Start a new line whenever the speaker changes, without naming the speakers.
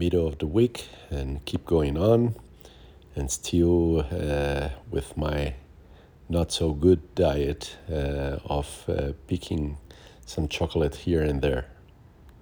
middle of the week and keep going on and still uh, with my not so good diet uh, of uh, picking some chocolate here and there.